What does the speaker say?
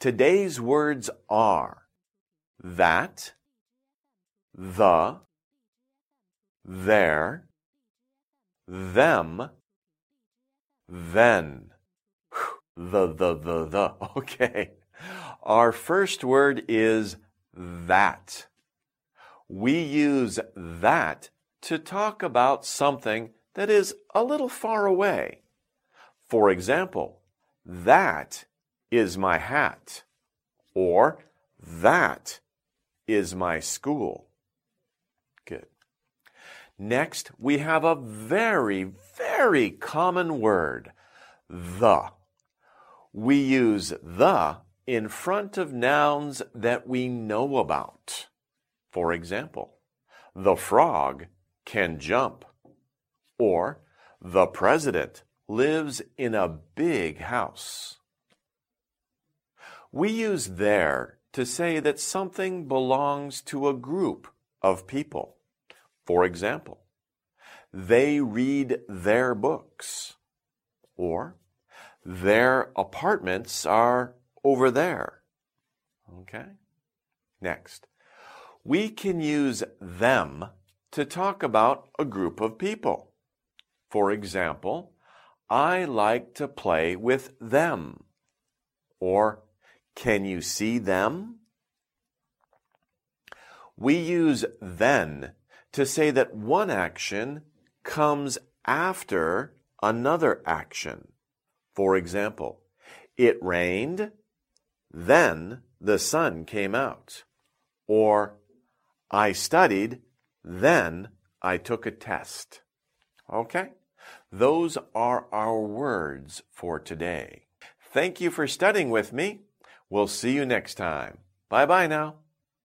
Today's words are that, the, their, them, then. The, the, the, the. Okay. Our first word is that. We use that to talk about something that is a little far away. For example, that is my hat, or that is my school. Good. Next, we have a very, very common word, the. We use the in front of nouns that we know about. For example, the frog can jump, or the president lives in a big house. We use their to say that something belongs to a group of people. For example, they read their books, or their apartments are over there. Okay? Next, we can use them to talk about a group of people. For example, I like to play with them. Or, can you see them? We use then to say that one action comes after another action. For example, it rained, then the sun came out. Or, I studied, then I took a test. Okay? Those are our words for today. Thank you for studying with me. We'll see you next time. Bye bye now.